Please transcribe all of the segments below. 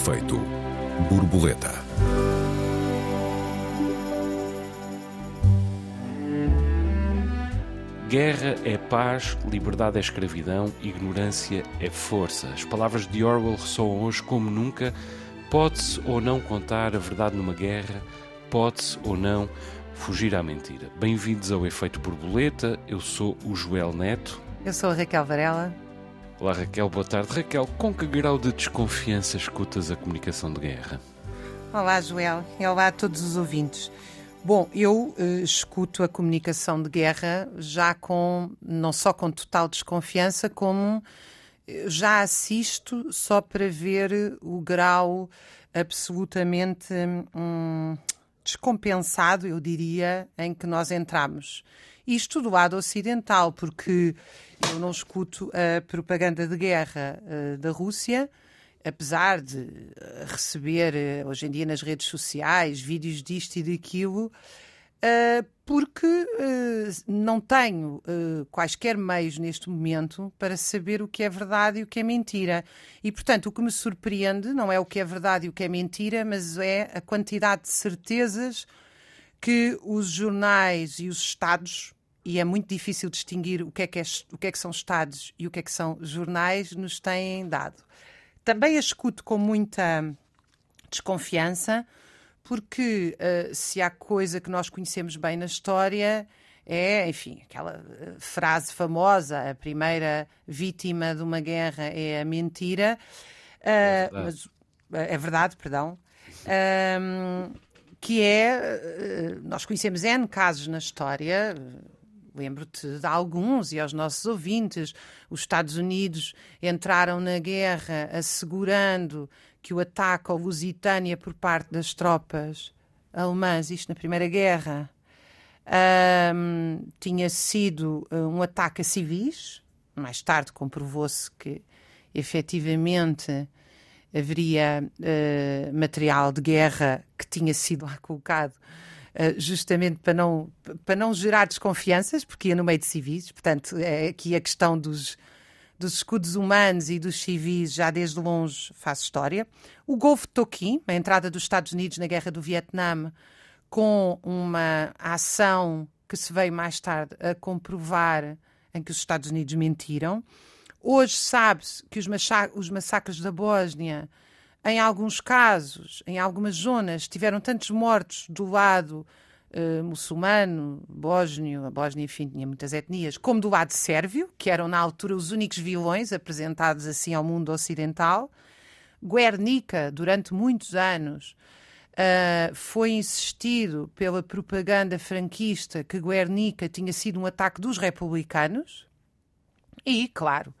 Efeito borboleta. Guerra é paz, liberdade é escravidão, ignorância é força. As palavras de Orwell ressoam hoje como nunca. Pode-se ou não contar a verdade numa guerra, pode-se ou não fugir à mentira. Bem-vindos ao Efeito Borboleta, eu sou o Joel Neto. Eu sou a Raquel Varela. Olá Raquel, boa tarde. Raquel, com que grau de desconfiança escutas a comunicação de guerra? Olá Joel e olá a todos os ouvintes. Bom, eu uh, escuto a comunicação de guerra já com, não só com total desconfiança, como eh, já assisto só para ver o grau absolutamente hum, descompensado, eu diria, em que nós entramos. Isto do lado ocidental, porque eu não escuto a propaganda de guerra uh, da Rússia, apesar de eh, receber uh, hoje em dia nas redes sociais vídeos disto e daquilo, uh, porque não tenho quaisquer meios neste momento para saber o que é verdade e o que é mentira. E, portanto, o que me surpreende não é o que é verdade e o que é mentira, mas é a quantidade de certezas que os jornais e os Estados e é muito difícil distinguir o que, é que é, o que é que são Estados e o que é que são jornais, nos têm dado. Também a escuto com muita desconfiança, porque uh, se há coisa que nós conhecemos bem na história é, enfim, aquela eh, frase famosa: a primeira vítima de uma guerra é a mentira. Uh, é verdade. Mas, é verdade, perdão. que é, nós conhecemos N casos na história, lembro-te de alguns e aos nossos ouvintes, os Estados Unidos entraram na guerra assegurando que o ataque ao Lusitânia por parte das tropas alemãs, isto na Primeira Guerra, um, tinha sido uh, um ataque a civis. Mais tarde comprovou-se que efetivamente haveria uh, material de guerra que tinha sido lá colocado eh, justamente para não, para não gerar desconfianças, porque ia no meio de civis, portanto, é aqui a questão dos, dos escudos humanos e dos civis já desde longe faz história. O Golfo de Tonkin, a entrada dos Estados Unidos na Guerra do Vietnã, com uma ação que se veio mais tarde a comprovar em que os Estados Unidos mentiram. Hoje sabe-se que os, os massacres da Bósnia em alguns casos, em algumas zonas, tiveram tantos mortos do lado uh, muçulmano, bósnio, a Bósnia, enfim, tinha muitas etnias, como do lado sérvio, que eram na altura os únicos vilões apresentados assim ao mundo ocidental. Guernica, durante muitos anos, uh, foi insistido pela propaganda franquista que Guernica tinha sido um ataque dos republicanos. E, claro,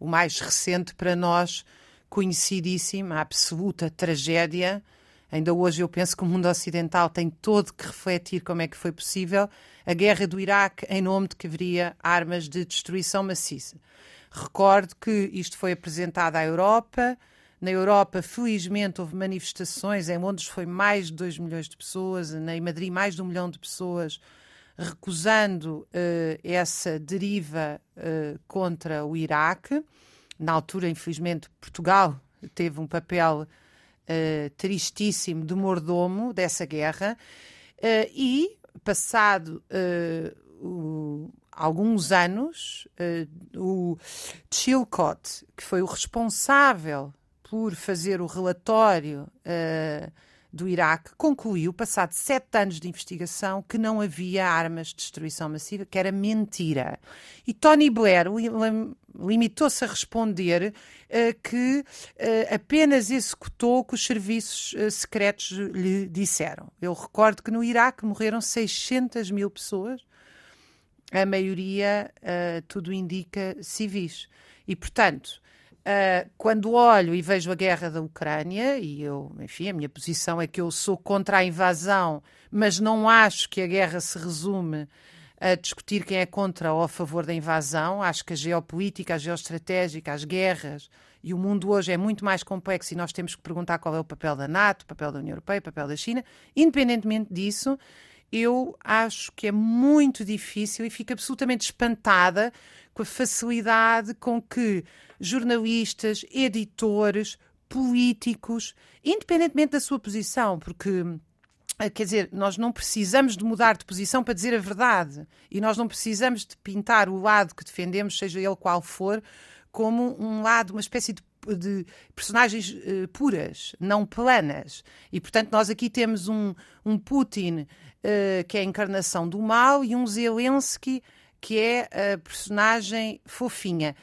o mais recente para nós conhecidíssima, a absoluta tragédia. Ainda hoje eu penso que o mundo ocidental tem todo que refletir como é que foi possível a guerra do Iraque em nome de que haveria armas de destruição maciça. Recordo que isto foi apresentado à Europa. Na Europa, felizmente, houve manifestações. Em Londres foi mais de 2 milhões de pessoas, em Madrid, mais de um milhão de pessoas, recusando uh, essa deriva uh, contra o Iraque na altura, infelizmente, Portugal teve um papel uh, tristíssimo de mordomo dessa guerra uh, e, passado uh, o, alguns anos, o Chilcott, que foi o responsável por fazer o relatório do Iraque concluiu, passado sete anos de investigação, que não havia armas de destruição massiva, que era mentira. E Tony Blair limitou-se a responder uh, que uh, apenas executou o que os serviços uh, secretos lhe disseram. Eu recordo que no Iraque morreram 600 mil pessoas, a maioria, tudo indica, civis. E, portanto, Uh, quando olho e vejo a guerra da Ucrânia, e eu, enfim, a minha posição é que eu sou contra a invasão, mas não acho que a guerra se resume a discutir quem é contra ou a favor da invasão. Acho que a geopolítica, a geoestratégica, as guerras e o mundo hoje é muito mais complexo e nós temos que perguntar qual é o papel da NATO, o papel da União Europeia, o papel da China. Independentemente disso, eu acho que é muito difícil e fico absolutamente espantada com a facilidade com que jornalistas, editores, políticos, independentemente da sua posição, porque quer dizer, nós não precisamos de mudar de posição para dizer a verdade e nós não precisamos de pintar o lado que defendemos, seja ele qual for, como um lado, uma espécie de, de personagens uh, puras, não planas. E, portanto, nós aqui temos um, um Putin uh, que é a encarnação do mal e um Zelensky que é a personagem fofinha.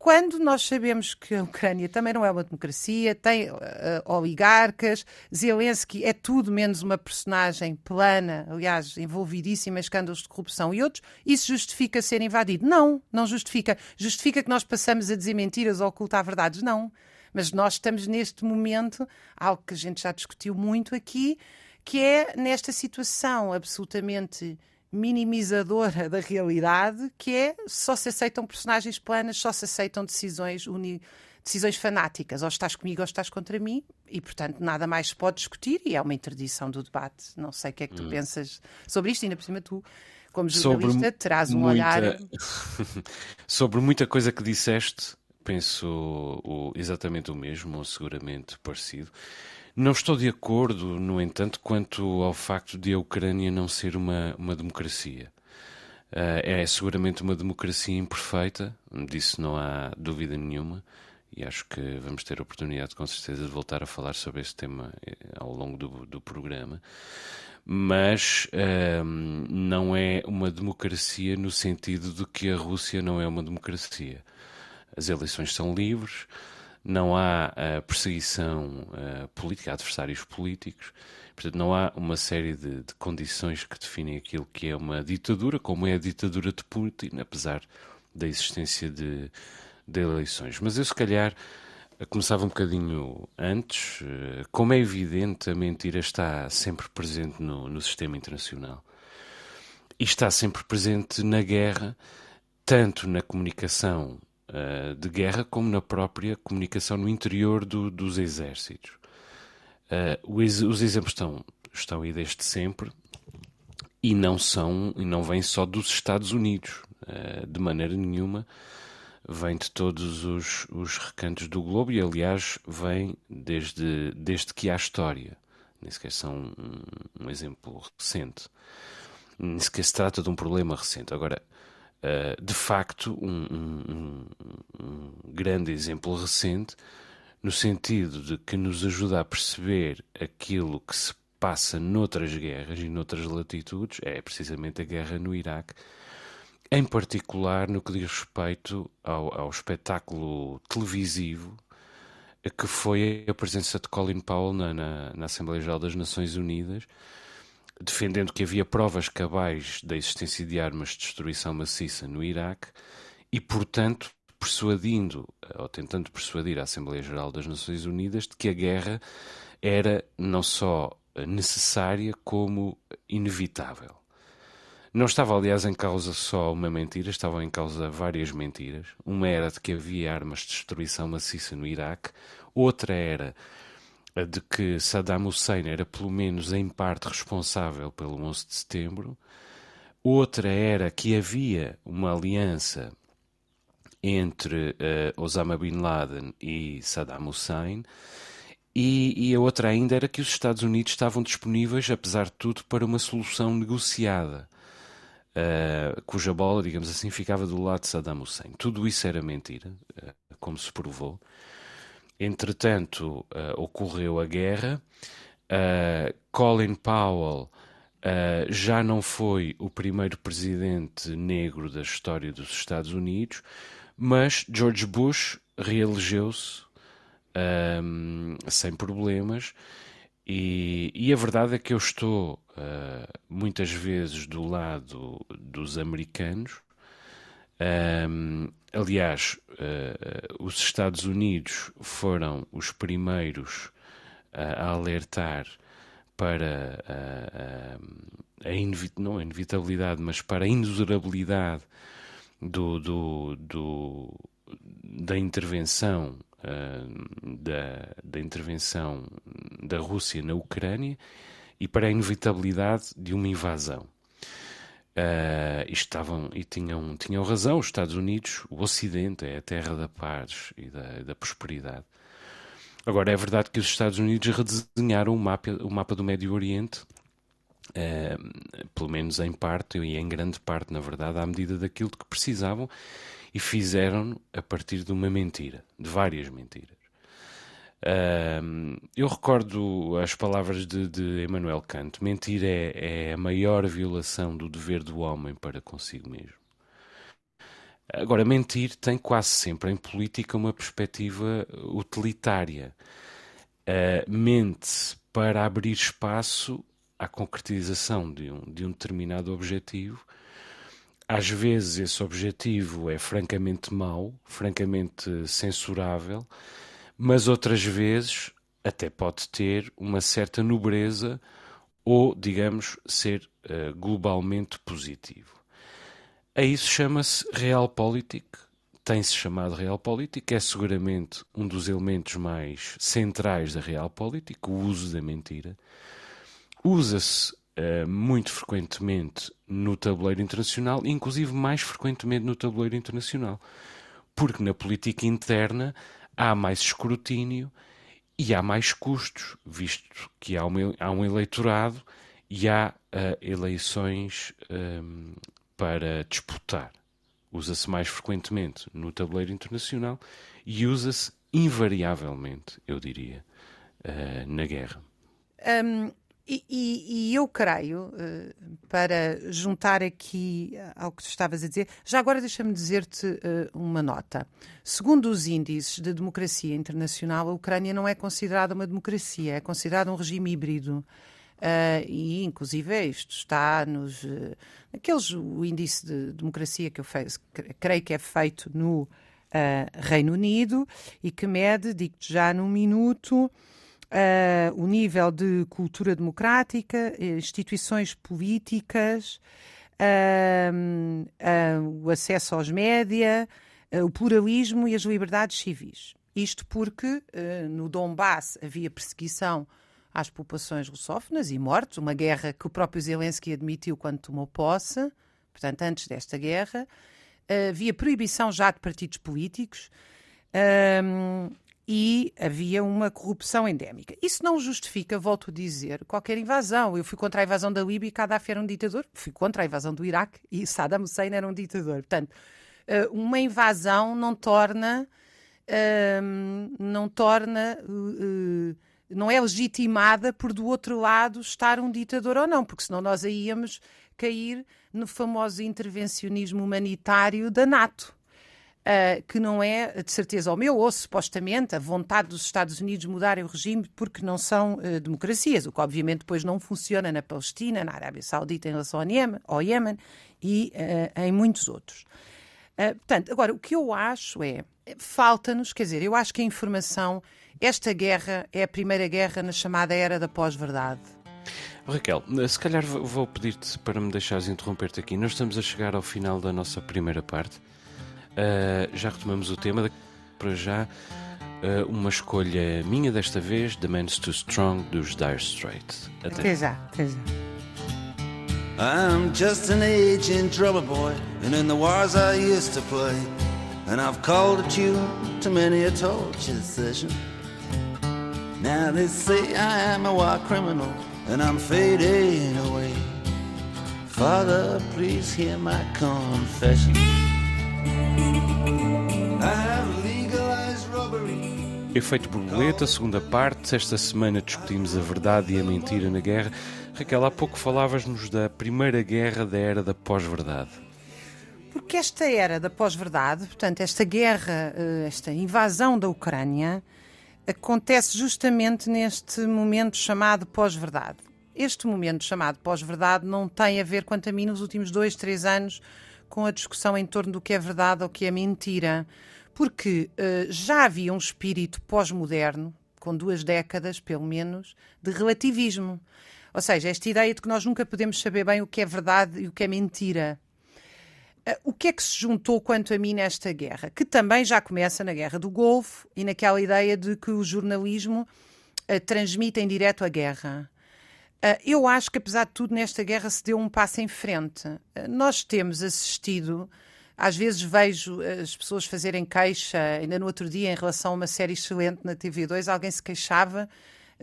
Quando nós sabemos que a Ucrânia também não é uma democracia, tem uh, oligarcas, Zelensky é tudo menos uma personagem plana, aliás, envolvidíssima em escândalos de corrupção e outros, isso justifica ser invadido? Não, não justifica. Justifica que nós passamos a dizer mentiras ou ocultar verdades? Não. Mas nós estamos neste momento, algo que a gente já discutiu muito aqui, que é nesta situação absolutamente minimizadora da realidade, que é só se aceitam personagens planas, só se aceitam decisões uni decisões fanáticas, ou estás comigo ou estás contra mim, e portanto nada mais se pode discutir e é uma interdição do debate. Não sei o que é que tu hum. pensas sobre isto, ainda por cima tu, como jornalista, sobre terás um muita... olhar. sobre muita coisa que disseste, penso o, exatamente o mesmo, ou seguramente parecido. Não estou de acordo, no entanto, quanto ao facto de a Ucrânia não ser uma, uma democracia. Uh, é seguramente uma democracia imperfeita, disso não há dúvida nenhuma, e acho que vamos ter a oportunidade, com certeza, de voltar a falar sobre esse tema eh, ao longo do, do programa. Mas uh, não é uma democracia no sentido de que a Rússia não é uma democracia. As eleições são livres não há uh, perseguição uh, política, adversários políticos, portanto, não há uma série de, de, condições que definem aquilo que é uma ditadura, como é a ditadura de Putin, apesar da existência de, de eleições. Mas eu, se calhar, começava um bocadinho antes. Uh, como é evidente, a mentira está sempre presente no, no sistema internacional e está sempre presente na guerra, tanto na comunicação uh, de guerra como na própria comunicação no interior do, dos exércitos. Uh, os, os, exemplos estão, estão aí desde sempre e não são e não vêm só dos Estados Unidos, uh, de maneira nenhuma. Vem de todos os, os recantos do globo e, aliás, vem desde, desde que há história. Nem sequer são um, um exemplo recente. Nem sequer se trata de um problema recente. Agora, uh, de facto, um, um, um, grande exemplo recente, no sentido de que nos ajuda a perceber aquilo que se passa noutras guerras e noutras latitudes, é precisamente a guerra no Iraque, em particular no que diz respeito ao, ao espetáculo televisivo que foi a presença de Colin Powell na, na, na Assembleia Geral das Nações Unidas, defendendo que havia provas cabais da existência de armas de destruição maciça no Iraque e, portanto, persuadindo ou tentando persuadir a Assembleia Geral das Nações Unidas de que a guerra era não só necessária como inevitável. Não estava, aliás, em causa só uma mentira, estavam em causa várias mentiras. Uma era de que havia armas de destruição maciça no Iraque, outra era de que Saddam Hussein era pelo menos em parte responsável pelo 11 de setembro, outra era que havia uma aliança entre uh, Osama Bin Laden e Saddam Hussein, e, e, a outra ainda era que os Estados Unidos estavam disponíveis, apesar de tudo, para uma solução negociada, uh, cuja bola, digamos assim, ficava do lado de Saddam Hussein. Tudo isso era mentira, uh, como se provou. Entretanto, uh, ocorreu a guerra. Uh, Colin Powell uh, já não foi o primeiro presidente negro da história dos Estados Unidos, mas George Bush reelegeu-se sem problemas. E, e, a verdade é que eu estou muitas vezes do lado dos americanos um, aliás, uh, os Estados Unidos foram os primeiros uh, a alertar para a, a inevit não a inevitabilidade, mas para a inexorabilidade do, do, do, da intervenção da, da intervenção da Rússia na Ucrânia e para a inevitabilidade de uma invasão. Uh, e estavam e tinham, tinham razão, os Estados Unidos, o Ocidente é a terra da paz e da, da prosperidade. Agora, é verdade que os Estados Unidos redesenharam o mapa, o mapa do Médio Oriente, uh, pelo menos em parte, e em grande parte, na verdade, à medida daquilo que precisavam, e fizeram a partir de uma mentira, de várias mentiras. Eu recordo as palavras de, de Emmanuel Kant: mentir é, é a maior violação do dever do homem para consigo mesmo. Agora, mentir tem quase sempre em política uma perspectiva utilitária. Uh, mente para abrir espaço à concretização de um, de um determinado objetivo. Às vezes esse objetivo é francamente mau, francamente censurável, mas outras vezes até pode ter uma certa nobreza ou, digamos, ser uh, globalmente positivo. A isso chama-se Realpolitik, tem-se chamado Realpolitik, é seguramente um dos elementos mais centrais da Realpolitik, o uso da mentira. Usa-se uh, muito frequentemente no tabuleiro internacional, inclusive mais frequentemente no tabuleiro internacional, porque na política interna há mais escrutínio e há mais custos, visto que há, uma, há um eleitorado e há uh, eleições um, para disputar. Usa-se mais frequentemente no tabuleiro internacional e usa-se invariavelmente, eu diria, uh, na guerra. Um, e, e, eu creio, uh, para juntar aqui ao que tu estavas a dizer, já agora deixa-me dizer-te uh, uma nota. Segundo os índices de democracia internacional, a Ucrânia não é considerada uma democracia, é considerada um regime híbrido. Uh, e inclusive isto está nos uh, aqueles o índice de democracia que eu fez, creio que é feito no uh, Reino Unido e que mede, digo-te já num minuto, o nível de cultura democrática, instituições políticas, o acesso aos média, o pluralismo e as liberdades civis. Isto porque no Donbass havia perseguição às populações russófonas e mortos, uma guerra que o próprio Zelensky admitiu quando tomou posse, portanto, antes desta guerra. Havia proibição já de partidos políticos um, e havia uma corrupção endémica. Isso não justifica, volto a dizer, qualquer invasão. Eu fui contra a invasão da Líbia e Gaddafi era um ditador, fui contra a invasão do Iraque e Saddam Hussein era um ditador. Portanto, uma invasão não torna. Um, não torna uh, não é legitimada por do outro lado estar um ditador ou não, porque senão nós aí íamos cair no famoso intervencionismo humanitário da NATO. Uh, que não é de certeza o meu, ou supostamente a vontade dos Estados Unidos mudarem o regime porque não são uh, democracias, o que obviamente depois não funciona na Palestina, na Arábia Saudita em relação ao Iêmen, ao Iêmen e uh, em muitos outros. portanto, agora, o que eu acho é, falta-nos, quer dizer, eu acho que a informação esta guerra é a primeira guerra na chamada era da pós-verdade. Raquel, se calhar vou pedir-te para me deixares interromper-te aqui. Nós estamos a chegar ao final da nossa primeira parte. Uh, já retomamos o tema. Para já, uh, uma escolha minha desta vez: The Man's Too Strong dos Dire Straits. Até, até já, até já. I'm just an aging drummer boy, and in the wars I used to play, and I've called a tune to many a torture session. Now they say I am a war criminal and I'm fading away. Father, please hear my confession. Efeito borboleta, segunda parte. Esta semana discutimos a verdade e a mentira na guerra. Raquel, há pouco falavas-nos da primeira guerra da era da pós-verdade. Porque esta era da pós-verdade, portanto, esta guerra, eh, esta invasão da Ucrânia, acontece justamente neste momento chamado pós-verdade. Este momento chamado pós-verdade não tem a ver, quanto a mim, nos últimos dois, três anos, com a discussão em torno do que é verdade ou que é mentira, porque uh, já havia um espírito pós-moderno, com duas décadas, pelo menos, de relativismo. Ou seja, esta ideia de que nós nunca podemos saber bem o que é verdade e o que é mentira. Eh, o que é que se juntou, quanto a mim, nesta guerra? Que também já começa na Guerra do Golfo e naquela ideia de que o jornalismo uh, transmite em direto a guerra. Uh, eu acho que, apesar de tudo, nesta guerra se deu um passo em frente. Uh, nós temos assistido às vezes vejo as pessoas fazerem queixa, ainda no outro dia, em relação a uma série excelente na TV2, alguém se queixava,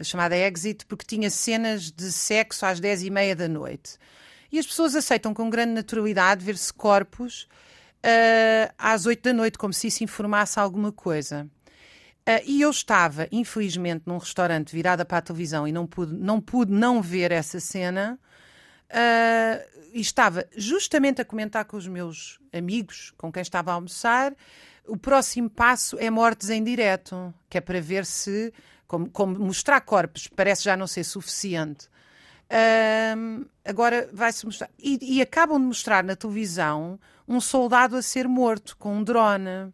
chamada Exit, porque tinha cenas de sexo às 10 e meia da noite. E as pessoas aceitam com grande naturalidade ver-se corpos uh, às 8 da noite, como se isso informasse alguma coisa. Uh, e eu estava, infelizmente, num restaurante virada para a televisão e não pude não, pude não ver essa cena. Uh, e estava justamente a comentar com os meus amigos com quem estava a almoçar. O próximo passo é mortes em direto, que é para ver se, como, como mostrar corpos parece já não ser suficiente. Agora vai-se mostrar. E, e, acabam de mostrar na televisão um soldado a ser morto com um drone.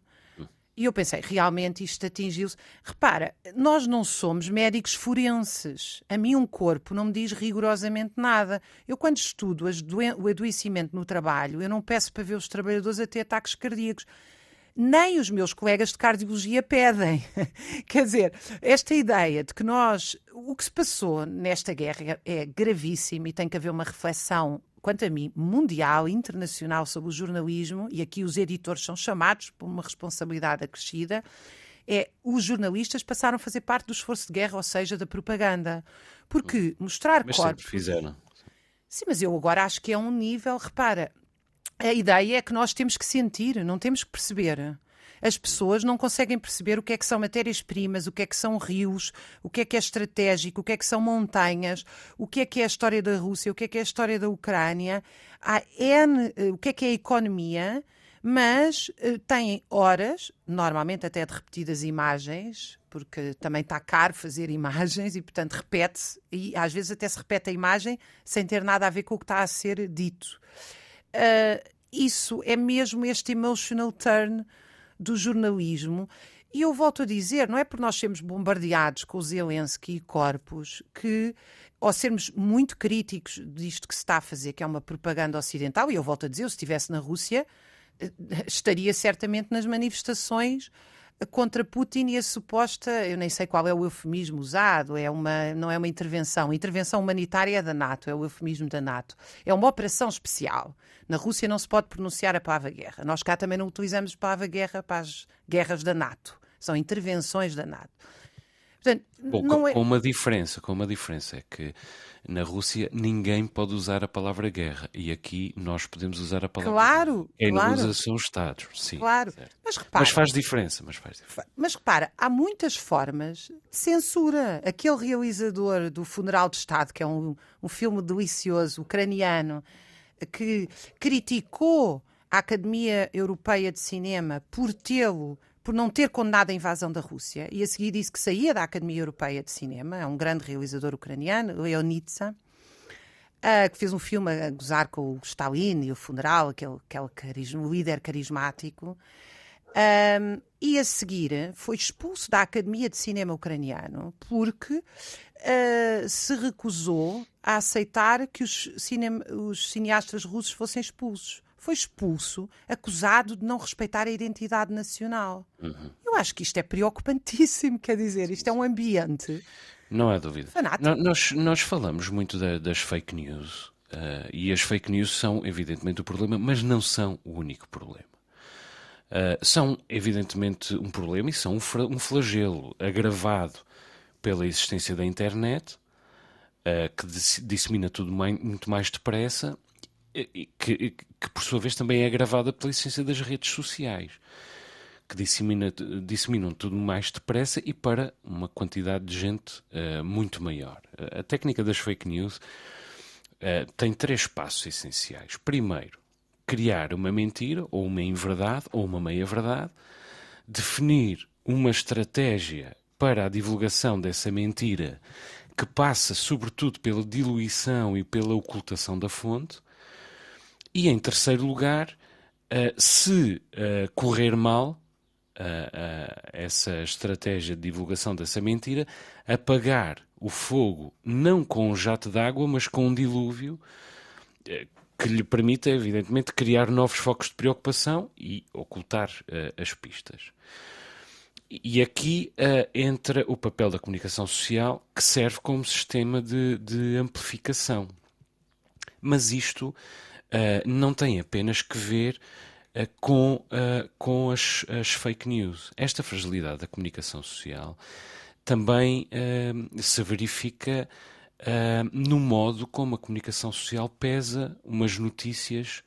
E eu pensei, realmente isto atingiu-se. Repara, nós não somos médicos forenses. A mim, um corpo não me diz rigorosamente nada. Eu, quando estudo o adoecimento no trabalho, eu não peço para ver os trabalhadores a ter ataques cardíacos. Nem os meus colegas de cardiologia pedem. Quer dizer, esta ideia de que nós. O que se passou nesta guerra é gravíssimo e tem que haver uma reflexão quanto a mim, mundial, internacional sobre o jornalismo, e aqui os editores são chamados por uma responsabilidade acrescida, é os jornalistas passaram a fazer parte do esforço de guerra, ou seja, da propaganda. Porque mostrar mas corpos. fizeram. Sim, mas eu agora acho que é um nível. Repara, a ideia é que nós temos que sentir, não temos que perceber as pessoas não conseguem perceber o que é que são matérias-primas, o que é que são rios, o que é que é estratégico, o que é que são montanhas, o que é que é a história da Rússia, o que é que é a história da Ucrânia. Há N, eh, o que é que é a economia, mas uh, têm horas, normalmente até de repetidas imagens, porque também está caro fazer imagens e, portanto, repete-se, e às vezes até se repete a imagem sem ter nada a ver com o que está a ser dito. Uh, isso é mesmo este emotional turn do jornalismo. E eu volto a dizer, não é por nós sermos bombardeados com Zelensky e corpos que, ao sermos muito críticos disto que se está a fazer, que é uma propaganda ocidental, e eu volto a dizer, se estivesse na Rússia, eh, estaria certamente nas manifestações contra Putin e a suposta, eu nem sei qual é o eufemismo usado, é uma, não é uma intervenção. Intervenção humanitária da NATO, é o eufemismo da NATO. É uma operação especial. Na Rússia não se pode pronunciar a palavra guerra. Nós cá também não utilizamos a palavra guerra para as guerras da NATO. São intervenções da NATO. Portanto, Bom, é... com uma diferença, com uma diferença é que na Rússia ninguém pode usar a palavra guerra e aqui nós podemos usar a palavra claro, guerra. Quem claro. usa são os Estados, sim. Claro, mas repara. Mas faz diferença, mas faz diferença. Mas repara, há muitas formas de censura. Aquele realizador do Funeral de Estado, que é um, um filme delicioso, ucraniano, que criticou a Academia Europeia de Cinema por tê-lo por não ter condenado a invasão da Rússia e a seguir disse que saía da Academia Europeia de Cinema, é um grande realizador ucraniano, Leonitsa, uh, que fez um filme a gozar com o Stalin e o funeral, aquele, aquele carisma, líder carismático. Um, e a seguir foi expulso da Academia de Cinema Ucraniano porque uh, se recusou a aceitar que os, cinema, os cineastas russos fossem expulsos foi expulso, acusado de não respeitar a identidade nacional. Uhum. Eu acho que isto é preocupantíssimo, quer dizer, isto é um ambiente. Não há dúvida. Nós, nós falamos muito da, das fake news uh, e as fake news são, evidentemente, o problema, mas não são o único problema. Uh, são, evidentemente, um problema e são um, flagelo agravado pela existência da internet, uh, que dissemina tudo muito mais depressa que, que por sua vez também é agravada pela essência das redes sociais, que dissemina, disseminam tudo mais depressa e para uma quantidade de gente uh, muito maior. A técnica das fake news uh, tem três passos essenciais. Primeiro, criar uma mentira, ou uma inverdade, ou uma meia-verdade, definir uma estratégia para a divulgação dessa mentira que passa sobretudo pela diluição e pela ocultação da fonte, e em terceiro lugar, uh, se uh, correr mal uh, essa estratégia de divulgação dessa mentira, apagar o fogo não com um jato d'água, mas com um dilúvio que lhe permita, evidentemente, criar novos focos de preocupação e ocultar as pistas. E aqui uh, entra o papel da comunicação social, que serve como sistema de, de amplificação. Mas isto uh, não tem apenas que ver uh, com, uh, com as, as, fake news. Esta fragilidade da comunicação social também se verifica no modo como a comunicação social pesa umas notícias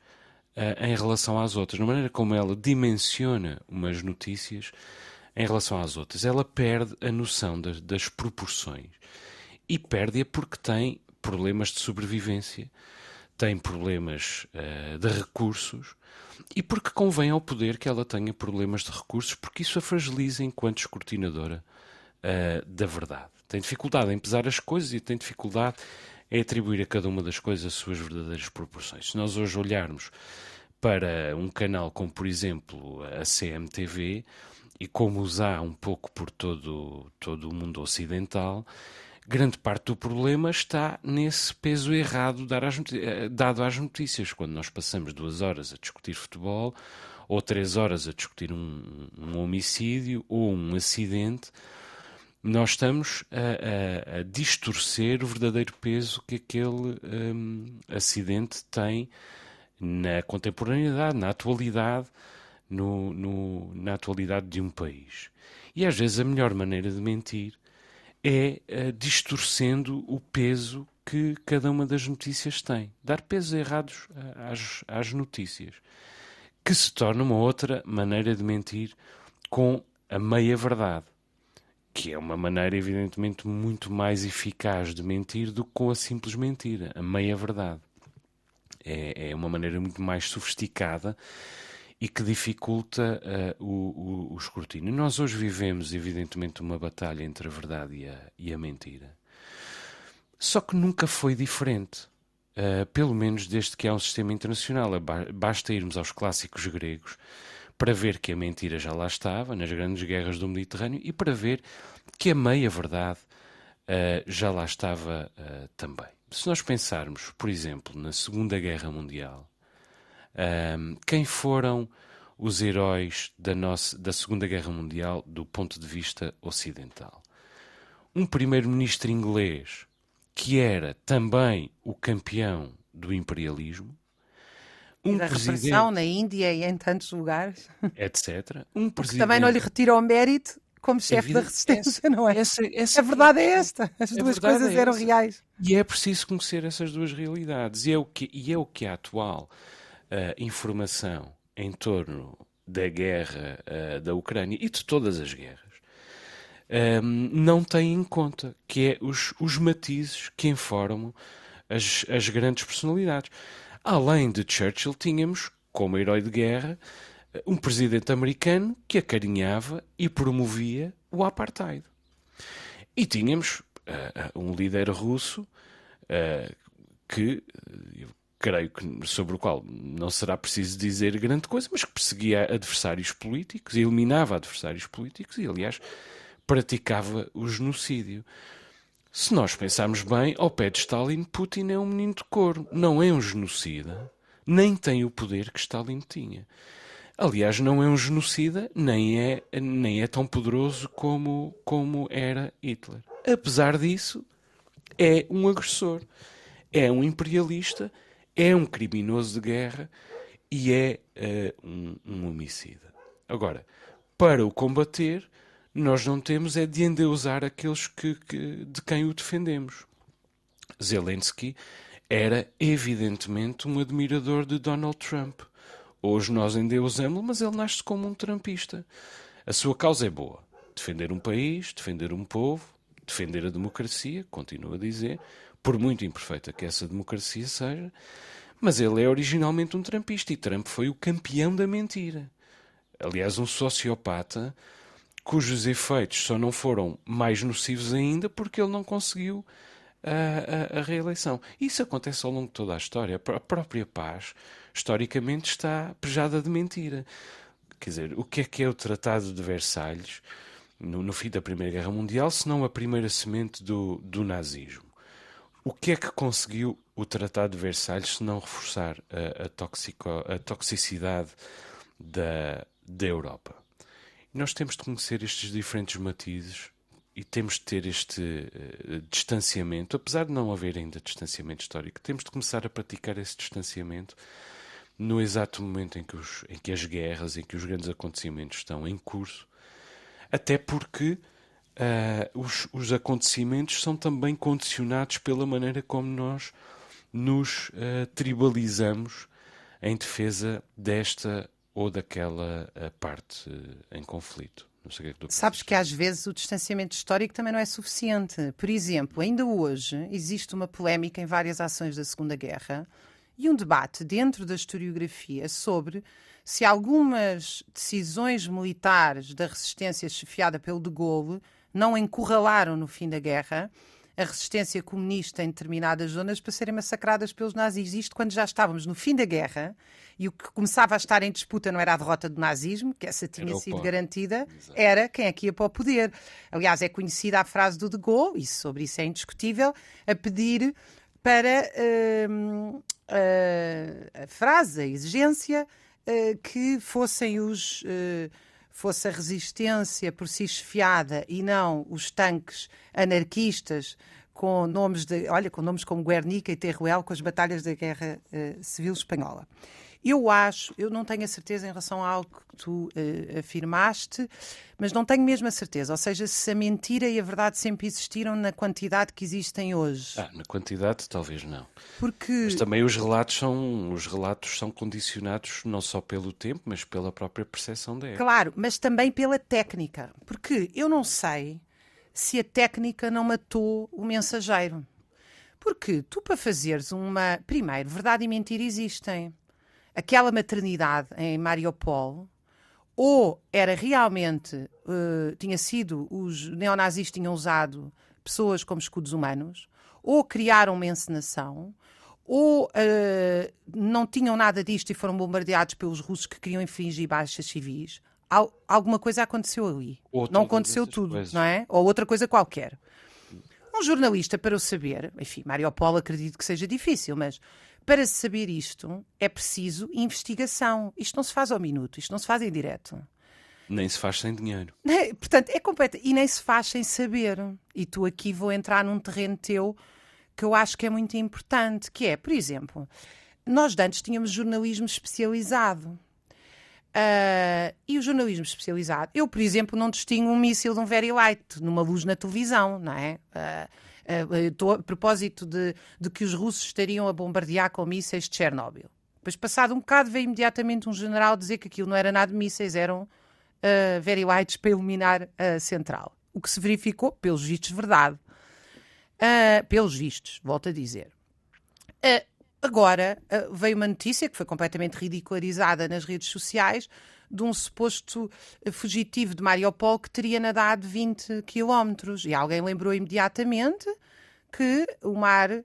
em relação às outras, na maneira como ela dimensiona umas notícias em relação às outras. Ela perde a noção das, das proporções e perde-a porque tem problemas de sobrevivência, tem problemas uh, de recursos e porque convém ao poder que ela tenha problemas de recursos, porque isso a fragiliza enquanto escrutinadora uh, da verdade. Tem dificuldade em pesar as coisas e tem dificuldade em atribuir a cada uma das coisas as suas verdadeiras proporções. Se nós hoje olharmos para um canal como, por exemplo, a CMTV, e como há um pouco por todo, todo o mundo ocidental, grande parte do problema está nesse peso errado eh, dado às notícias. Quando nós passamos duas horas a discutir futebol, ou três horas a discutir um, um homicídio ou um acidente, nós estamos a, a, a, distorcer o verdadeiro peso que aquele um, acidente tem na contemporaneidade, na atualidade, no, no, na atualidade de um país. E às vezes a melhor maneira de mentir é uh, distorcendo o peso que cada uma das notícias tem. Dar pesos errados uh, às, às notícias. Que se torna uma outra maneira de mentir com a meia-verdade. Que é uma maneira, evidentemente, muito mais eficaz de mentir do que com a simples mentira, a meia-verdade. É, é uma maneira muito mais sofisticada e que dificulta uh, o, o, escrutínio. Nós hoje vivemos, evidentemente, uma batalha entre a verdade e a, e a mentira. Só que nunca foi diferente. Uh, pelo menos desde que há um sistema internacional. Basta irmos aos clássicos gregos para ver que a mentira já lá estava, nas grandes guerras do Mediterrâneo, e para ver que a meia-verdade uh, já lá estava também. Se nós pensarmos, por exemplo, na Segunda Guerra Mundial, um, quem foram os heróis da, nossa, da Segunda Guerra Mundial do ponto de vista ocidental? Um primeiro-ministro inglês que era também o campeão do imperialismo, um da presidente, na Índia e em tantos lugares, etc. Um presidente, também não lhe retira o mérito como chefe da resistência, essa, não é? Essa, essa, a verdade é esta. As duas coisas é eram reais. E é preciso conhecer essas duas realidades. E é o que, e é, o que é atual informação em torno da guerra uh, da Ucrânia e de todas as guerras ehm, não tem em conta, que é os, os matizes que informam as, as grandes personalidades. Além de Churchill, tínhamos, como herói de guerra, um presidente americano que acarinhava e promovia o apartheid. E tínhamos uh, um líder russo uh, que, creio que sobre o qual não será preciso dizer grande coisa, mas que perseguia adversários políticos, eliminava adversários políticos e, aliás, praticava o genocídio. Se nós pensarmos bem, ao pé de Stalin, Putin é um menino de couro, não é um genocida, nem tem o poder que Stalin tinha. Aliás, não é um genocida, nem é, nem é tão poderoso como, como era Hitler. Apesar disso, é um agressor, é um imperialista é um criminoso de guerra e é uh, um, um, homicida. Agora, para o combater, nós não temos é de endeusar aqueles que, que, de quem o defendemos. Zelensky era evidentemente um admirador de Donald Trump. Hoje nós endeusamos-lo, mas ele nasce como um trumpista. A sua causa é boa. Defender um país, defender um povo, defender a democracia, continua a dizer, por muito imperfeita que essa democracia seja, mas ele é originalmente um trampista e Trump foi o campeão da mentira. Aliás, um sociopata cujos efeitos só não foram mais nocivos ainda porque ele não conseguiu a, a, a, reeleição. Isso acontece ao longo de toda a história. A própria paz, historicamente, está pejada de mentira. Quer dizer, o que é que é o Tratado de Versalhes no, no fim da Primeira Guerra Mundial, se não a primeira semente do, do nazismo? O que é que conseguiu o Tratado de Versalhes se não reforçar a, a, toxico, a toxicidade da, da Europa? nós temos de conhecer estes diferentes matizes e temos de ter este uh, distanciamento, apesar de não haver ainda distanciamento histórico, temos de começar a praticar esse distanciamento no exato momento em que, os, em que as guerras, em que os grandes acontecimentos estão em curso, até porque uh, os, os, acontecimentos são também condicionados pela maneira como nós nos uh, tribalizamos em defesa desta ou daquela uh, parte em conflito. Que é Sabes que às vezes o distanciamento histórico também não é suficiente. Por exemplo, ainda hoje existe uma polémica em várias ações da Segunda Guerra e um debate dentro da historiografia sobre se algumas decisões militares da resistência chefiada pelo de Gaulle não encurralaram no fim da guerra a resistência comunista em determinadas zonas para serem massacradas pelos nazis. Isto quando já estávamos no fim da guerra e o que começava a estar em disputa não era a derrota do nazismo, que essa tinha sido garantida, Exato. era quem é que ia para o poder. Aliás, é conhecida a frase do de Gaulle, e sobre isso é indiscutível, a pedir para uh, a frase, a exigência, uh, que fossem os. Fosse a resistência por si esfiada e não os tanques anarquistas com nomes de, olha, com nomes como Guernica e Teruel com as batalhas da Guerra uh, Civil Espanhola. Eu acho, eu não tenho a certeza em relação a algo que tu uh, afirmaste, mas não tenho mesmo a certeza. Ou seja, se a mentira e a verdade sempre existiram na quantidade que existem hoje. Ah, na quantidade talvez não. Porque... Mas também os relatos são os relatos são condicionados não só pelo tempo, mas pela própria percepção dela. Claro, mas também pela técnica. Porque eu não sei se a técnica não matou o mensageiro. Porque tu, para fazeres uma. Primeiro, verdade e mentira existem aquela maternidade em Mariupol ou era realmente, uh, tinha sido, os neonazis tinham usado pessoas como escudos humanos, ou criaram uma encenação, ou uh, não tinham nada disto e foram bombardeados pelos russos que queriam infringir baixas civis. Al alguma coisa aconteceu ali. Ou não aconteceu tudo, coisas. não é? Ou outra coisa qualquer. Um jornalista, para o saber, enfim, Mariupol acredito que seja difícil, mas para saber isto é preciso investigação. Isto não se faz ao minuto, isto não se faz em direto. Nem se faz sem dinheiro. Portanto, é completo. E nem se faz sem saber. E tu aqui vou entrar num terreno teu que eu acho que é muito importante, que é, por exemplo, nós antes tínhamos jornalismo especializado. Uh, e o jornalismo especializado, eu, por exemplo, não distingo um míssil de um very light numa luz na televisão, não é? Uh, uh, a propósito de, de que os russos estariam a bombardear com mísseis de Chernobyl. Depois, passado um bocado, veio imediatamente um general dizer que aquilo não era nada de mísseis, eram uh, very lights para iluminar a central. O que se verificou, pelos vistos, verdade. Uh, pelos vistos, volto a dizer. Uh, agora, uh, veio uma notícia que foi completamente ridicularizada nas redes sociais de um suposto fugitivo de Mariupol que teria nadado 20 quilómetros. E alguém lembrou imediatamente que o mar uh,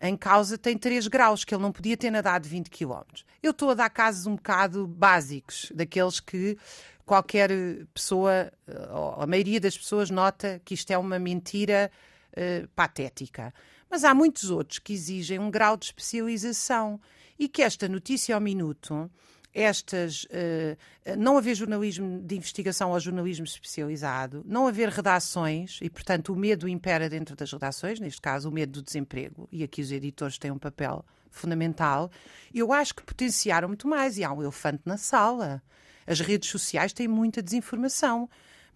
em causa tem 3 graus, que ele não podia ter nadado 20 quilómetros. Eu estou a dar casos um bocado básicos, daqueles que qualquer pessoa, ou a maioria das pessoas, nota que isto é uma mentira uh, patética. Mas há muitos outros que exigem um grau de especialização e que esta notícia ao minuto estas uh, não haver jornalismo de investigação ou jornalismo especializado, não haver redações e, portanto, o medo impera dentro das redações, neste caso o medo do desemprego, e aqui os editores têm um papel fundamental, eu acho que potenciaram muito mais e há um elefante na sala. As redes sociais têm muita desinformação,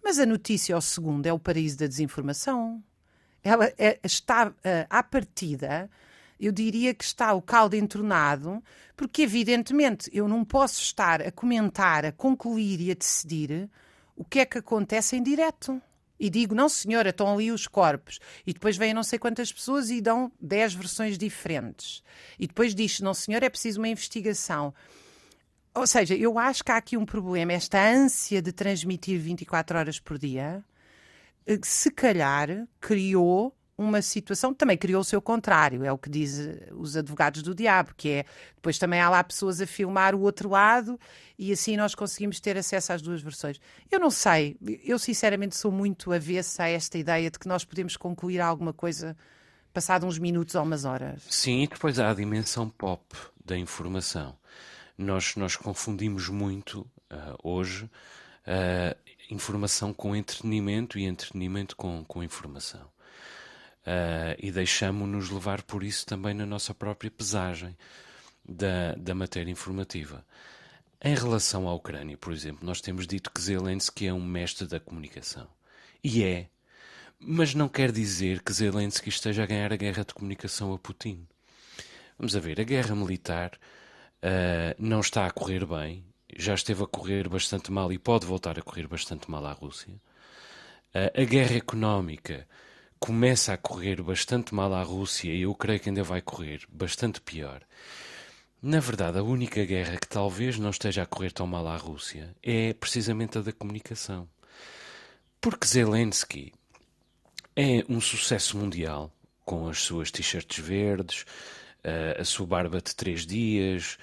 mas a notícia ao segundo é o paraíso da desinformação. Ela é, está uh, à partida eu diria que está o caldo entornado, porque evidentemente eu não posso estar a comentar, a concluir e a decidir o que é que acontece em direto. E digo, não senhora, estão ali os corpos. E depois vêm não sei quantas pessoas e dão 10 versões diferentes. E depois diz, não senhora, é preciso uma investigação. Ou seja, eu acho que há aqui um problema, esta ânsia de transmitir 24 horas por dia, eh, se calhar criou uma situação também criou o seu contrário, é o que dizem os advogados do diabo, que é depois também há lá pessoas a filmar o outro lado e assim nós conseguimos ter acesso às duas versões. Eu não sei, eu sinceramente sou muito avessa a esta ideia de que nós podemos concluir alguma coisa passado uns minutos ou umas horas. Sim, e depois há a dimensão pop da informação. Nós, nós confundimos muito uh, hoje uh, informação com entretenimento e entretenimento com, com informação. Uh, e deixamos-nos levar por isso também na nossa própria pesagem. da, da matéria informativa. Em relação à Ucrânia, por exemplo, nós temos dito que Zelensky é um mestre da comunicação. E é. Mas não quer dizer que Zelensky esteja a ganhar a guerra de comunicação a Putin. Vamos a ver, a guerra militar uh, não está a correr bem, já esteve a correr bastante mal e pode voltar a correr bastante mal à Rússia. Uh, a guerra económica começa a correr bastante mal à Rússia e eu creio que ainda vai correr bastante pior. Na verdade, a única guerra que talvez não esteja a correr tão mal à Rússia é precisamente a da comunicação. Porque Zelensky é um sucesso mundial, com as suas t-shirts verdes, a sua barba de três dias,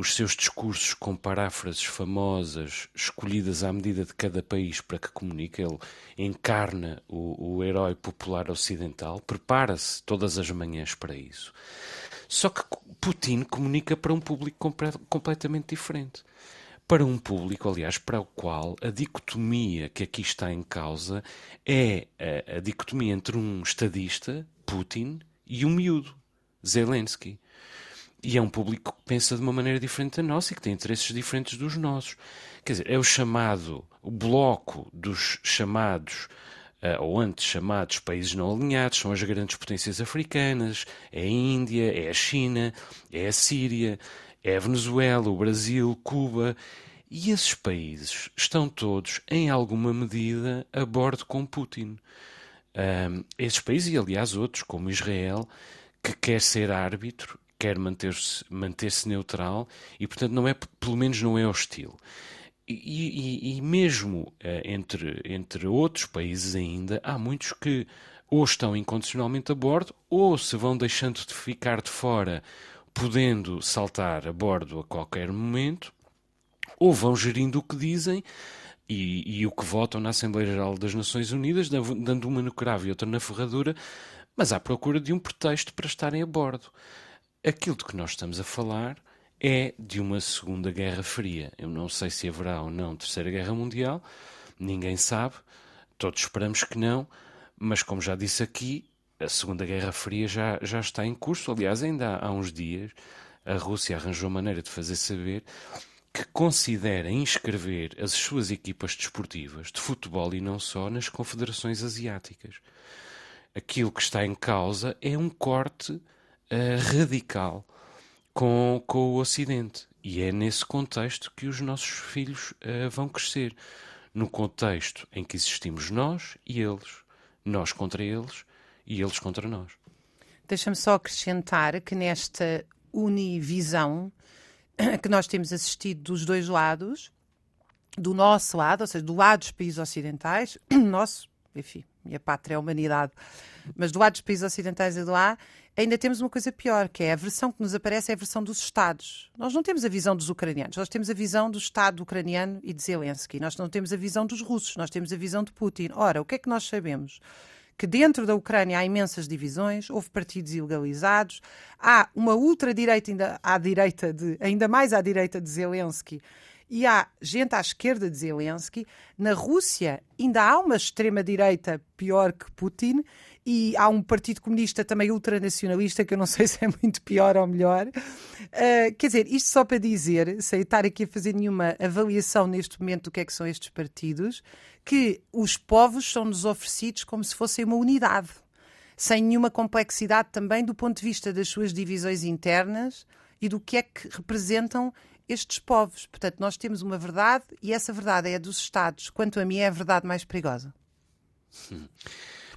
os seus discursos com paráfrases famosas, escolhidas à medida de cada país para que comunique. Ele encarna o, o herói popular ocidental, prepara-se todas as manhãs para isso. Só que Putin comunica para um público completamente diferente. Para um público, aliás, para o qual a dicotomia que aqui está em causa é a, a dicotomia entre um estadista, Putin, e um miúdo, Zelensky. E é um público que pensa de uma maneira diferente da nossa e que tem interesses diferentes dos nossos. Quer dizer, é o chamado, o bloco dos chamados uh, ou antes chamados países não alinhados, são as grandes potências africanas, é a Índia, é a China, é a Síria, é a Venezuela, o Brasil, Cuba. E esses países estão todos, em alguma medida, a bordo com Putin. Um, esses países, e aliás outros, como Israel, que quer ser árbitro, quer manter-se manter -se neutral e, portanto, não é, pelo menos não é hostil. E, e, e mesmo uh, entre, entre outros países ainda, há muitos que ou estão incondicionalmente a bordo ou se vão deixando de ficar de fora, podendo saltar a bordo a qualquer momento, ou vão gerindo o que dizem e, e o que votam na Assembleia Geral das Nações Unidas, dando uma no cravo e outra na ferradura, mas à procura de um pretexto para estarem a bordo. Aquilo de que nós estamos a falar é de uma Segunda Guerra Fria. Eu não sei se haverá ou não Terceira Guerra Mundial, ninguém sabe, todos esperamos que não, mas como já disse aqui, a Segunda Guerra Fria já, já está em curso. Aliás, ainda há, há uns dias a Rússia arranjou maneira de fazer saber que considera inscrever as suas equipas desportivas de futebol e não só nas confederações asiáticas. Aquilo que está em causa é um corte uh, radical com, com o Ocidente. E é nesse contexto que os nossos filhos uh, vão crescer. No contexto em que existimos nós e eles. Nós contra eles e eles contra nós. Deixa-me só acrescentar que nesta univisão que nós temos assistido dos dois lados, do nosso lado, ou seja, do lado dos países ocidentais, nosso, enfim, minha pátria a humanidade, mas do lado dos países ocidentais e do lá, ainda temos uma coisa pior, que é a versão que nos aparece é a versão dos Estados. Nós não temos a visão dos ucranianos, nós temos a visão do Estado ucraniano e de Zelensky. Nós não temos a visão dos russos, nós temos a visão de Putin. Ora, o que é que nós sabemos? que dentro da Ucrânia há imensas divisões, houve partidos ilegalizados, há uma ultradireita ainda à direita de, ainda mais à direita de Zelensky, e há gente à esquerda de Zelensky. Na Rússia ainda há uma extrema-direita pior que Putin e há um Partido Comunista também ultranacionalista, que eu não sei se é muito pior ou melhor. Uh, quer dizer, isto só para dizer, sem estar aqui a fazer nenhuma avaliação neste momento do que é que são estes partidos, que os povos são-nos oferecidos como se fossem uma unidade, sem nenhuma complexidade também do ponto de vista das suas divisões internas e do que é que representam estes povos. Portanto, nós temos uma verdade e essa verdade é a dos Estados. Quanto a mim, é a verdade mais perigosa. Hum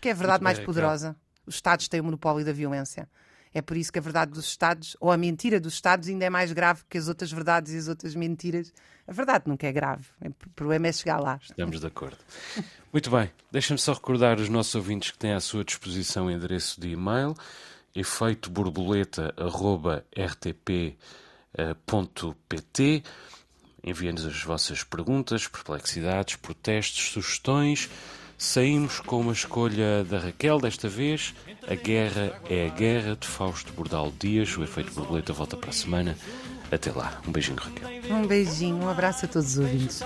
porque é a verdade mais poderosa. Os Estados têm o monopólio da violência. É por isso que a verdade dos Estados, ou a mentira dos Estados, ainda é mais grave que as outras verdades e as outras mentiras. A verdade nunca é grave. O problema é chegar lá. Estamos de acordo. Muito bem. Deixa-me só recordar os nossos ouvintes que têm à sua disposição o endereço de e-mail efeitoborboleta.rtp.pt Enviem-nos as vossas perguntas, perplexidades, protestos, sugestões. Saímos com uma escolha da Raquel, desta vez. A Guerra é a Guerra, de Fausto Bordal Dias. O efeito borboleta volta para a semana. Até lá. Um beijinho, Raquel. Um beijinho, um abraço a todos os ouvintes.